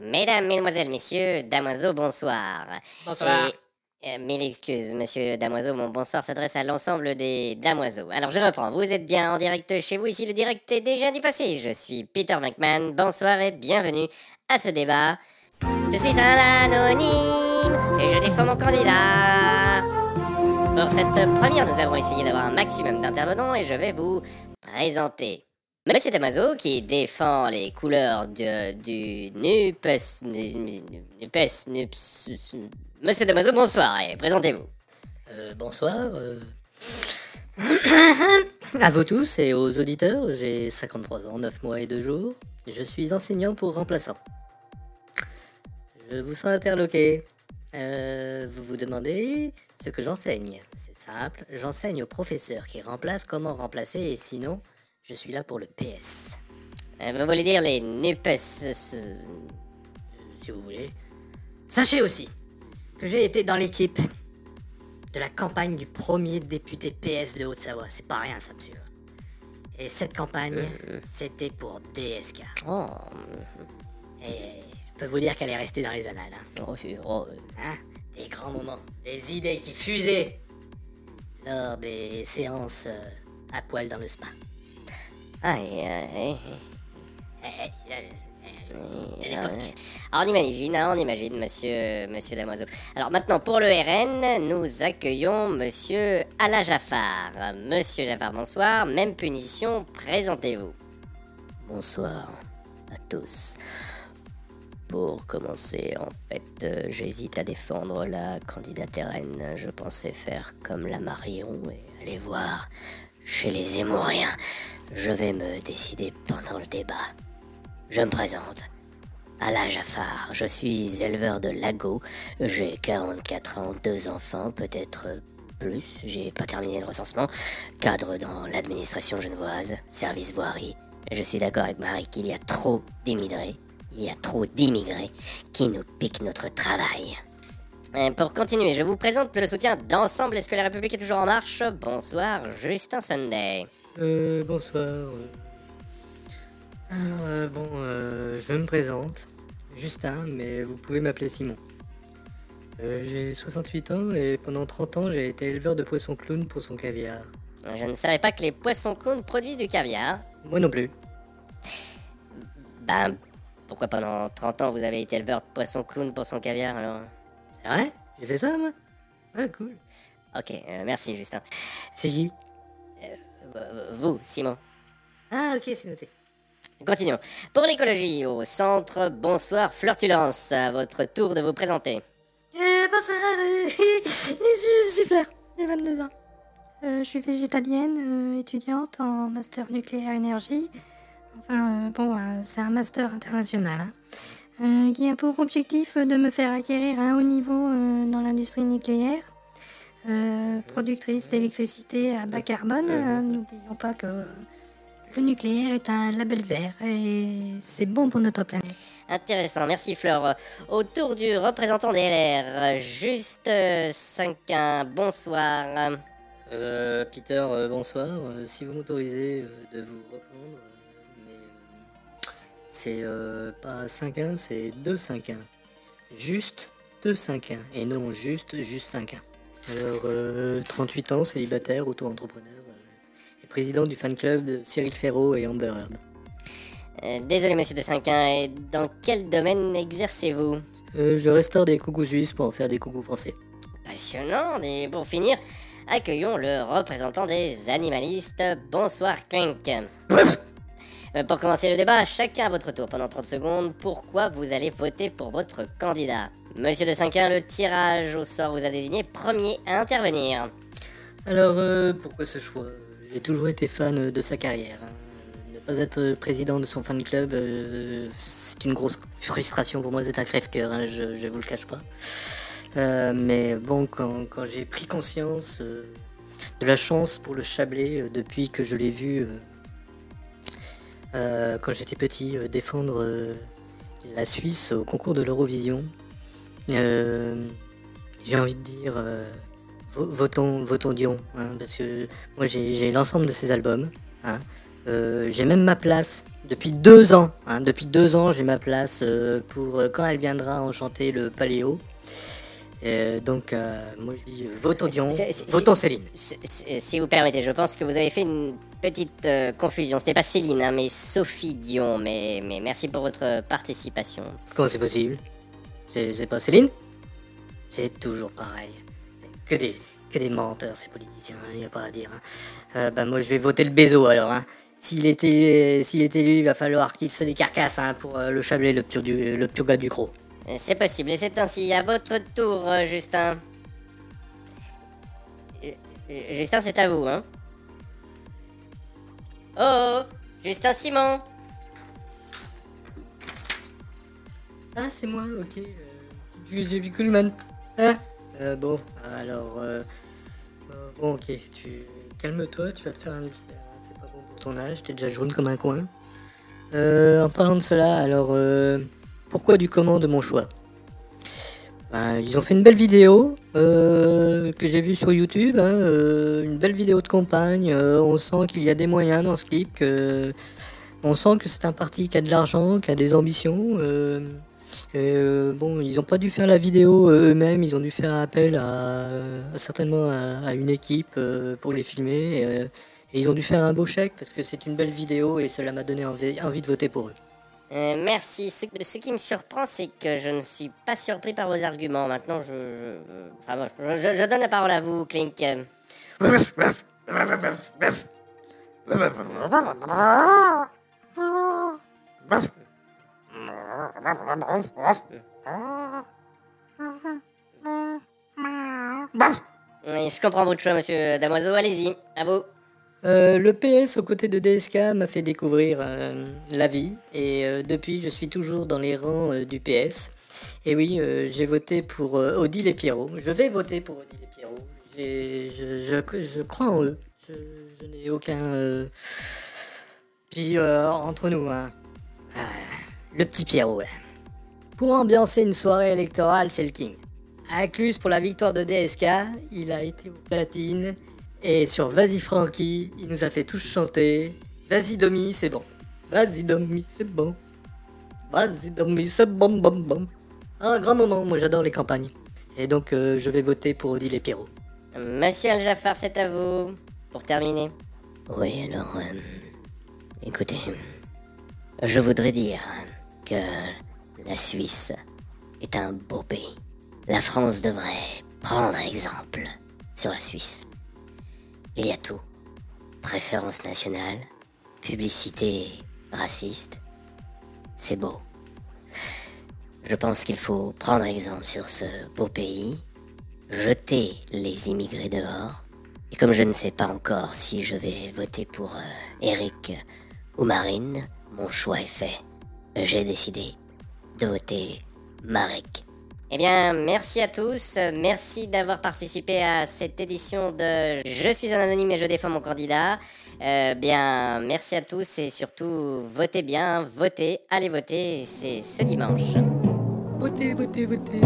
Mesdames, Mesdemoiselles, Messieurs, Damoiseau, bonsoir. Bonsoir. Et, euh, mille excuses, Monsieur Damoiseau, mon bonsoir s'adresse à l'ensemble des Damoiseaux. Alors je reprends, vous êtes bien en direct chez vous, ici le direct est déjà du passé. Je suis Peter McMahon, bonsoir et bienvenue à ce débat. Je suis un anonyme et je défends mon candidat. Pour cette première, nous avons essayé d'avoir un maximum d'intervenants et je vais vous présenter Monsieur Damaso qui défend les couleurs du NUPES. NUPES. NUPES. Monsieur Damaso, bonsoir et présentez-vous. Euh, bonsoir. euh. à vous tous et aux auditeurs, j'ai 53 ans, 9 mois et 2 jours. Je suis enseignant pour remplaçant. Je vous sens interloqué. Euh, vous vous demandez ce que j'enseigne. C'est simple, j'enseigne aux professeurs qui remplacent comment remplacer et sinon, je suis là pour le PS. Euh, vous voulez dire les NUPES. si vous voulez. Sachez aussi que j'ai été dans l'équipe de la campagne du premier député PS de Haute-Savoie. C'est pas rien ça, monsieur. Et cette campagne, c'était pour DSK. Oh, Et je peux vous dire qu'elle est restée dans les annales. hein. oh, oh, Hein? Des grands moments, des idées qui fusaient lors des séances euh, à poil dans le spa. Alors, on imagine, hein, on imagine, monsieur, monsieur Damoiseau. Alors maintenant, pour le RN, nous accueillons monsieur Ala Jaffar. Monsieur Jaffar, bonsoir. Même punition, présentez-vous. Bonsoir à tous. Pour commencer, en fait, euh, j'hésite à défendre la candidate RN. Je pensais faire comme la Marion et aller voir chez les Zémouriens. Je vais me décider pendant le débat. Je me présente. Ala Jaffar, je suis éleveur de lago. J'ai 44 ans, deux enfants, peut-être plus. J'ai pas terminé le recensement. Cadre dans l'administration genevoise, service voirie. Je suis d'accord avec Marie qu'il y a trop d'immigrés. Il y a trop d'immigrés qui nous piquent notre travail. Euh, pour continuer, je vous présente le soutien d'Ensemble. Est-ce que la République est toujours en marche? Bonsoir, Justin Sunday. Euh, bonsoir. Alors, euh, bon, euh, je me présente. Justin, mais vous pouvez m'appeler Simon. Euh, j'ai 68 ans et pendant 30 ans, j'ai été éleveur de poissons clown pour son caviar. Je ne savais pas que les poissons clowns produisent du caviar. Moi non plus. Ben, pourquoi pendant 30 ans vous avez été éleveur de poissons clowns pour son caviar alors? C'est vrai J'ai fait ça, moi? Ah, cool. Ok, euh, merci Justin. C'est qui? Euh, vous, Simon. Ah, ok, c'est noté. Continuons. Pour l'écologie, au centre, bonsoir Flirtulence. À votre tour de vous présenter. Euh, bonsoir, euh, super, j'ai 22 ans. Euh, je suis végétalienne, euh, étudiante en master nucléaire énergie. Enfin, euh, bon, euh, c'est un master international, hein, euh, qui a pour objectif de me faire acquérir un haut niveau euh, dans l'industrie nucléaire. Euh, productrice d'électricité à bas carbone, euh, n'oublions pas que le nucléaire est un label vert et c'est bon pour notre planète. Intéressant, merci Fleur. Au tour du représentant des LR, juste 5 bonsoir. Euh, Peter, euh, bonsoir. Euh, si vous m'autorisez euh, de vous reprendre, euh, euh, c'est euh, pas 5-1, c'est 2-5-1. Juste 2-5-1 et non juste juste 5-1. Alors, euh, 38 ans, célibataire, auto-entrepreneur euh, et président du fan club de Cyril Ferraud et Amber Heard. Euh, désolé monsieur de 5 et dans quel domaine exercez-vous? Euh, je restaure des coucous suisses pour en faire des coucous français. Passionnant, et pour finir, accueillons le représentant des animalistes. Bonsoir Clink. Euh, Pour commencer le débat, chacun à votre tour pendant 30 secondes, pourquoi vous allez voter pour votre candidat Monsieur de 5 le tirage au sort vous a désigné premier à intervenir. Alors, euh, pourquoi ce choix J'ai toujours été fan de sa carrière. Ne pas être président de son fan club, euh, c'est une grosse frustration pour moi, c'est un crève-cœur, hein, je, vous le cache pas. Mais bon, quand, quand j'ai pris conscience de la chance pour le Chablais depuis que je l'ai vu quand j'étais petit euh, défendre euh, la Suisse au concours de l'Eurovision, euh, j'ai envie de dire euh, vo- votons, votons Dion, hein, parce que moi j'ai l'ensemble de ses albums. hein. Euh, j'ai même ma place depuis deux ans. hein, depuis deux ans, j'ai ma place euh, pour euh, quand elle viendra enchanter le paléo. Euh, donc, euh, moi je dis euh, votons Dion, votons Céline. Si vous permettez, je pense que vous avez fait une petite euh, confusion. C'était pas Céline, hein, mais Sophie Dion. Mais, mais merci pour votre participation. Comment c'est possible? C'est pas Céline? C'est toujours pareil. Que des, que des menteurs, ces politiciens, il n'y a pas à dire. hein. Euh, bah, moi, je vais voter le Bézo alors. Hein. S'il est élu, il va falloir qu'il se décarcasse hein, pour euh, le Chablais, le petit du, le gars du. Euh, C'est possible, et c'est ainsi. À votre tour, Justin. Justin, c'est à vous, hein. Oh, Justin Simon Ah, c'est moi, ok. Euh, j'ai vu Coolman. Ah, euh, bon, alors. Euh, euh, bon, ok, tu. Calme-toi, tu vas te faire un ulcère. hein, C'est pas bon pour ton âge, t'es déjà jaune comme un coin. Euh, en parlant de cela, alors. Euh, pourquoi du comment de mon choix? Ben, Ils ont fait une belle vidéo euh, que j'ai vue sur YouTube. hein, euh, une belle vidéo de campagne. euh, on sent qu'il y a des moyens dans ce clip. On sent que c'est un parti qui a de l'argent, qui a des ambitions. bon, ils ont pas dû faire la vidéo eux-mêmes, ils ont dû faire appel à, certainement à, une équipe pour les filmer. et ils ont dû faire un beau chèque parce que c'est une belle vidéo et cela m'a donné envie de voter pour eux. Euh, merci. Ce, qui me surprend, c'est que je ne suis pas surpris par vos arguments. Maintenant, je. je- enfin, bon, je, donne la parole à vous, Clink. Je comprends votre choix, monsieur Damoiseau. Allez-y, à vous. Euh, le PS aux côtés de DSK m'a fait découvrir euh, la vie et euh, depuis je suis toujours dans les rangs du PS. Et oui, j'ai voté pour Odile et Pierrot. Je vais voter pour Odile et Pierrot. Je, crois en eux. Je, n'ai aucun... Puis entre nous, hein, le petit Pierrot là. Pour ambiancer une soirée électorale, c'est le King. À Cluse pour la victoire de DSK, il a été au platine. Et sur Vas-y Francky, il nous a fait tous chanter. Vas-y Domi, c'est bon. Vas-y Domi, c'est bon. Vas-y Domi, c'est bon, bon, bon. Un grand moment, moi j'adore les campagnes. Et donc euh, je vais voter pour Odile et Pierrot. Monsieur Al-Jafar, c'est à vous. Pour terminer. Oui, alors, euh, écoutez, je voudrais dire que la Suisse est un beau pays. La France devrait prendre exemple sur la Suisse. Il y a tout. Préférence nationale, publicité raciste. C'est beau. Je pense qu'il faut prendre exemple sur ce beau pays, jeter les immigrés dehors, et comme je ne sais pas encore si je vais voter pour euh, Eric ou Marine, mon choix est fait. J'ai décidé de voter Marek. Eh bien, merci à tous. Merci d'avoir participé à cette édition de Je suis un anonyme et je défends mon candidat. Euh, bien, merci à tous et surtout, votez bien, votez, allez voter. C'est ce dimanche. Votez, votez, votez.